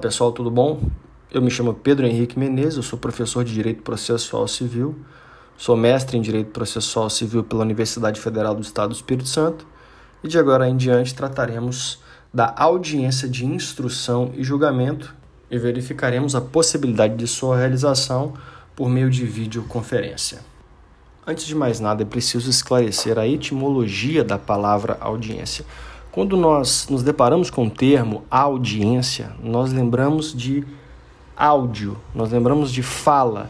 Pessoal, tudo bom? Eu me chamo Pedro Henrique Menezes, eu sou professor de Direito Processual Civil, sou mestre em Direito Processual Civil pela Universidade Federal do Estado do Espírito Santo e de agora em diante trataremos da audiência de instrução e julgamento e verificaremos a possibilidade de sua realização por meio de videoconferência. Antes de mais nada, é preciso esclarecer a etimologia da palavra audiência. Quando nós nos deparamos com o termo audiência, nós lembramos de áudio, nós lembramos de fala.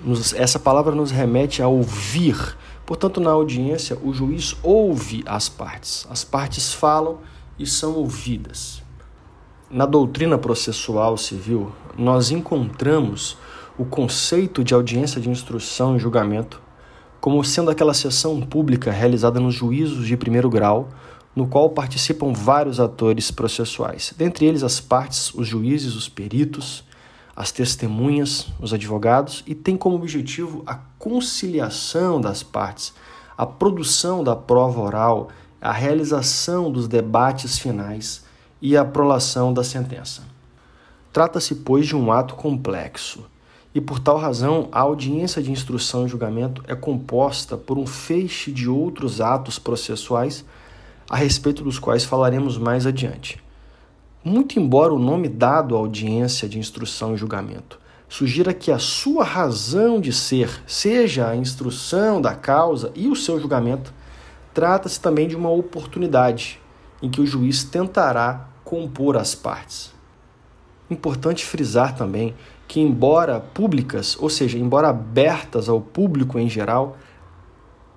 Nos, essa palavra nos remete a ouvir. Portanto, na audiência, o juiz ouve as partes. As partes falam e são ouvidas. Na doutrina processual civil, nós encontramos o conceito de audiência de instrução e julgamento como sendo aquela sessão pública realizada nos juízos de primeiro grau no qual participam vários atores processuais, dentre eles as partes, os juízes, os peritos, as testemunhas, os advogados, e tem como objetivo a conciliação das partes, a produção da prova oral, a realização dos debates finais e a prolação da sentença. Trata-se, pois, de um ato complexo, e por tal razão a audiência de instrução e julgamento é composta por um feixe de outros atos processuais a respeito dos quais falaremos mais adiante. Muito embora o nome dado à audiência de instrução e julgamento sugira que a sua razão de ser seja a instrução da causa e o seu julgamento, trata-se também de uma oportunidade em que o juiz tentará compor as partes. Importante frisar também que, embora públicas, ou seja, embora abertas ao público em geral,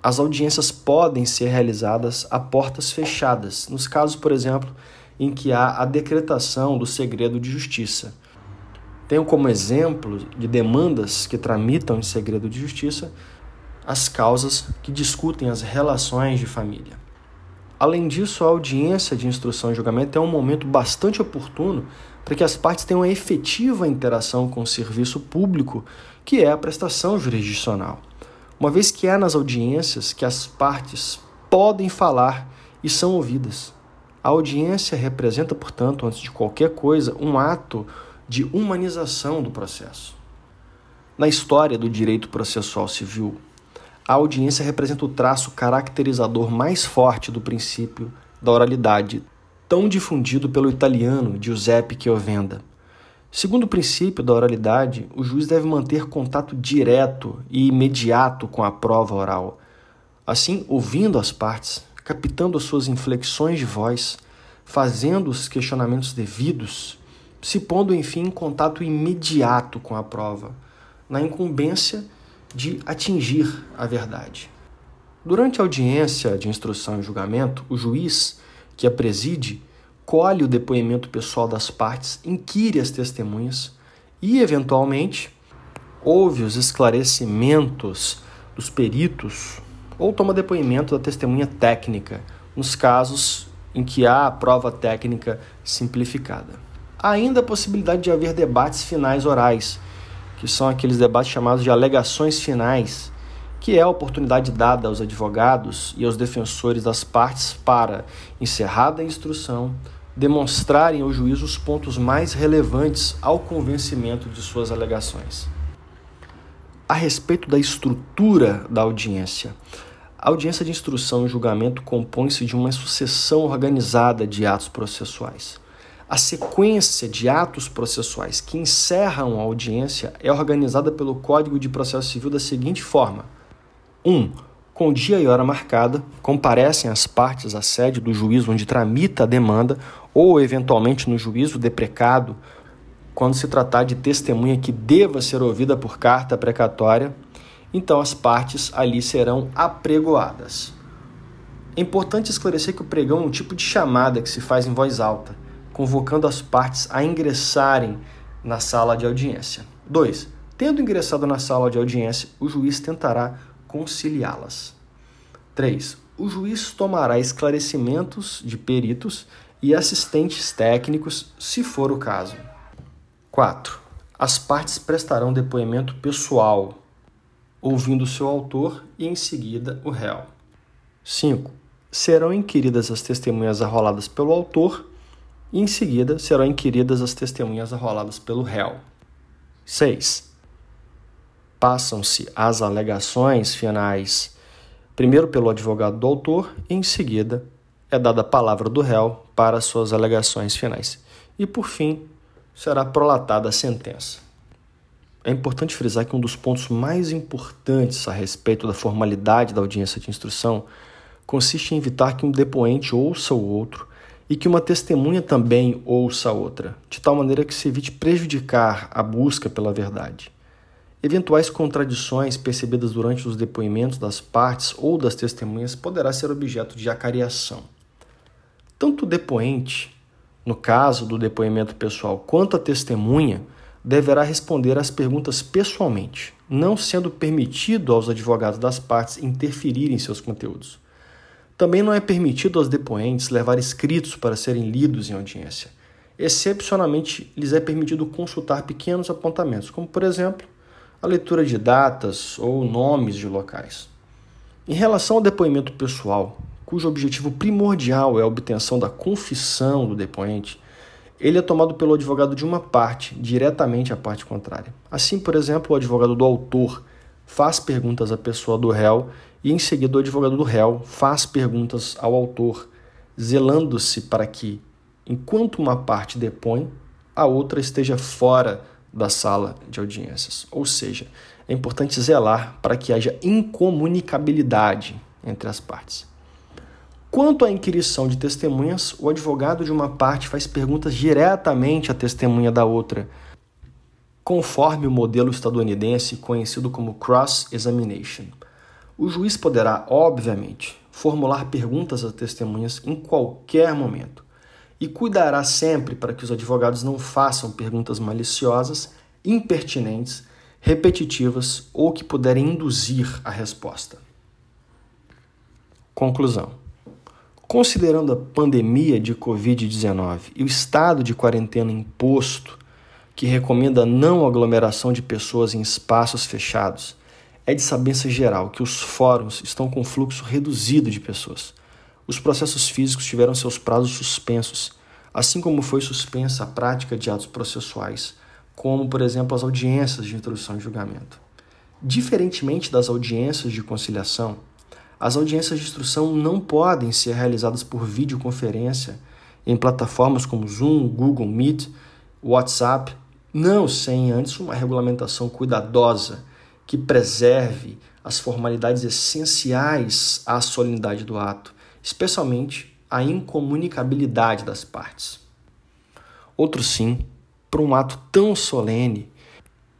as audiências podem ser realizadas a portas fechadas, nos casos, por exemplo, em que há a decretação do segredo de justiça. Tenho como exemplo de demandas que tramitam em segredo de justiça as causas que discutem as relações de família. Além disso, a audiência de instrução e julgamento é um momento bastante oportuno para que as partes tenham uma efetiva interação com o serviço público, que é a prestação jurisdicional uma vez que é nas audiências que as partes podem falar e são ouvidas. A audiência representa, portanto, antes de qualquer coisa, um ato de humanização do processo. Na história do direito processual civil, a audiência representa o traço caracterizador mais forte do princípio da oralidade, tão difundido pelo italiano Giuseppe Chiovenda. Segundo o princípio da oralidade, o juiz deve manter contato direto e imediato com a prova oral. Assim, ouvindo as partes, captando as suas inflexões de voz, fazendo os questionamentos devidos, se pondo, enfim, em contato imediato com a prova, na incumbência de atingir a verdade. Durante a audiência de instrução e julgamento, o juiz, que a preside, colhe o depoimento pessoal das partes, inquire as testemunhas e, eventualmente, ouve os esclarecimentos dos peritos ou toma depoimento da testemunha técnica, nos casos em que há a prova técnica simplificada. Há ainda a possibilidade de haver debates finais orais, que são aqueles debates chamados de alegações finais, que é a oportunidade dada aos advogados e aos defensores das partes para, encerrada a instrução, demonstrarem ao juiz os pontos mais relevantes ao convencimento de suas alegações. A respeito da estrutura da audiência, a audiência de instrução e julgamento compõe-se de uma sucessão organizada de atos processuais. A sequência de atos processuais que encerram a audiência é organizada pelo Código de Processo Civil da seguinte forma: 1. Um, com dia e hora marcada, comparecem as partes à sede do juízo onde tramita a demanda ou, eventualmente, no juízo deprecado, quando se tratar de testemunha que deva ser ouvida por carta precatória, então as partes ali serão apregoadas. É importante esclarecer que o pregão é um tipo de chamada que se faz em voz alta, convocando as partes a ingressarem na sala de audiência. 2. Tendo ingressado na sala de audiência, o juiz tentará conciliá-las. 3. O juiz tomará esclarecimentos de peritos e assistentes técnicos, se for o caso. 4. As partes prestarão depoimento pessoal, ouvindo seu autor e em seguida o réu. 5. Serão inquiridas as testemunhas arroladas pelo autor e em seguida serão inquiridas as testemunhas arroladas pelo réu. 6. Passam-se as alegações finais primeiro pelo advogado do autor e em seguida é dada a palavra do réu para suas alegações finais. E por fim, será prolatada a sentença. É importante frisar que um dos pontos mais importantes a respeito da formalidade da audiência de instrução consiste em evitar que um depoente ouça o outro e que uma testemunha também ouça a outra, de tal maneira que se evite prejudicar a busca pela verdade. Eventuais contradições percebidas durante os depoimentos das partes ou das testemunhas poderá ser objeto de acariação. Tanto o depoente, no caso do depoimento pessoal, quanto a testemunha deverá responder às perguntas pessoalmente, não sendo permitido aos advogados das partes interferirem em seus conteúdos. Também não é permitido aos depoentes levar escritos para serem lidos em audiência. Excepcionalmente, lhes é permitido consultar pequenos apontamentos, como, por exemplo, a leitura de datas ou nomes de locais. Em relação ao depoimento pessoal, cujo objetivo primordial é a obtenção da confissão do depoente, ele é tomado pelo advogado de uma parte, diretamente à parte contrária. Assim, por exemplo, o advogado do autor faz perguntas à pessoa do réu e em seguida o advogado do réu faz perguntas ao autor, zelando-se para que, enquanto uma parte depõe, a outra esteja fora da sala de audiências. Ou seja, é importante zelar para que haja incomunicabilidade entre as partes. Quanto à inquirição de testemunhas, o advogado de uma parte faz perguntas diretamente à testemunha da outra, conforme o modelo estadunidense conhecido como cross-examination. O juiz poderá, obviamente, formular perguntas às testemunhas em qualquer momento e cuidará sempre para que os advogados não façam perguntas maliciosas, impertinentes, repetitivas ou que puderem induzir a resposta. Conclusão. Considerando a pandemia de Covid-19 e o estado de quarentena imposto, que recomenda a não aglomeração de pessoas em espaços fechados, é de sabença geral que os fóruns estão com fluxo reduzido de pessoas. Os processos físicos tiveram seus prazos suspensos, assim como foi suspensa a prática de atos processuais, como, por exemplo, as audiências de introdução de julgamento. Diferentemente das audiências de conciliação, as audiências de instrução não podem ser realizadas por videoconferência em plataformas como Zoom, Google Meet, WhatsApp, não sem antes uma regulamentação cuidadosa que preserve as formalidades essenciais à solenidade do ato, especialmente a incomunicabilidade das partes. Outro sim, para um ato tão solene,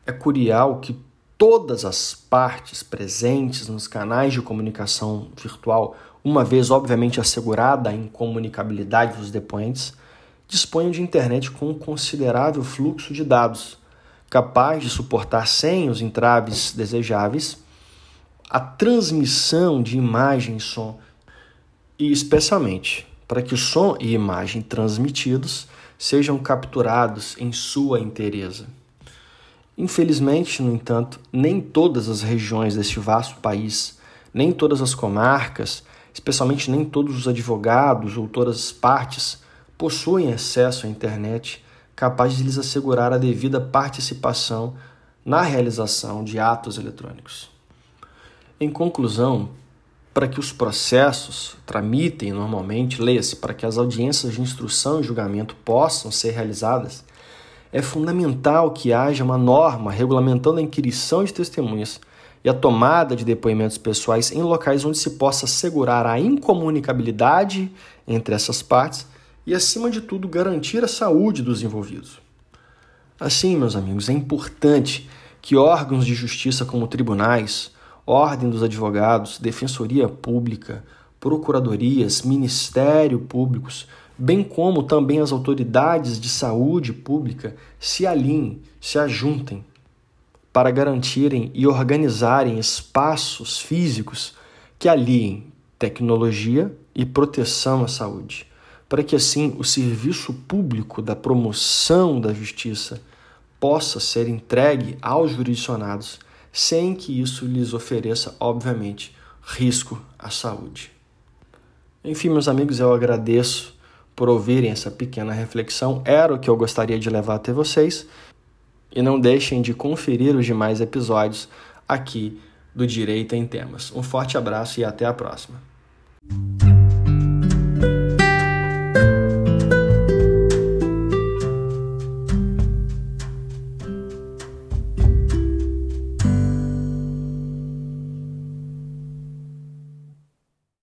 é curial que todas as partes presentes nos canais de comunicação virtual, uma vez obviamente assegurada a incomunicabilidade dos depoentes, disponham de internet com um considerável fluxo de dados capaz de suportar sem os entraves desejáveis a transmissão de imagem e som, e especialmente para que o som e imagem transmitidos sejam capturados em sua inteireza. Infelizmente, no entanto, nem todas as regiões deste vasto país, nem todas as comarcas, especialmente nem todos os advogados ou todas as partes possuem acesso à internet capaz de lhes assegurar a devida participação na realização de atos eletrônicos. Em conclusão, para que os processos tramitem normalmente, leia-se, para que as audiências de instrução e julgamento possam ser realizadas, é fundamental que haja uma norma regulamentando a inquirição de testemunhas e a tomada de depoimentos pessoais em locais onde se possa assegurar a incomunicabilidade entre essas partes e, acima de tudo, garantir a saúde dos envolvidos. Assim, meus amigos, é importante que órgãos de justiça como tribunais, Ordem dos Advogados, Defensoria Pública, procuradorias, Ministério Públicos, bem como também as autoridades de saúde pública se alinhem, se ajuntem para garantirem e organizarem espaços físicos que aliem tecnologia e proteção à saúde para que assim o serviço público da promoção da justiça possa ser entregue aos jurisdicionados sem que isso lhes ofereça, obviamente, risco à saúde. Enfim, meus amigos, eu agradeço por ouvirem essa pequena reflexão. Era o que eu gostaria de levar até vocês. E não deixem de conferir os demais episódios aqui do Direito em Temas. Um forte abraço e até a próxima.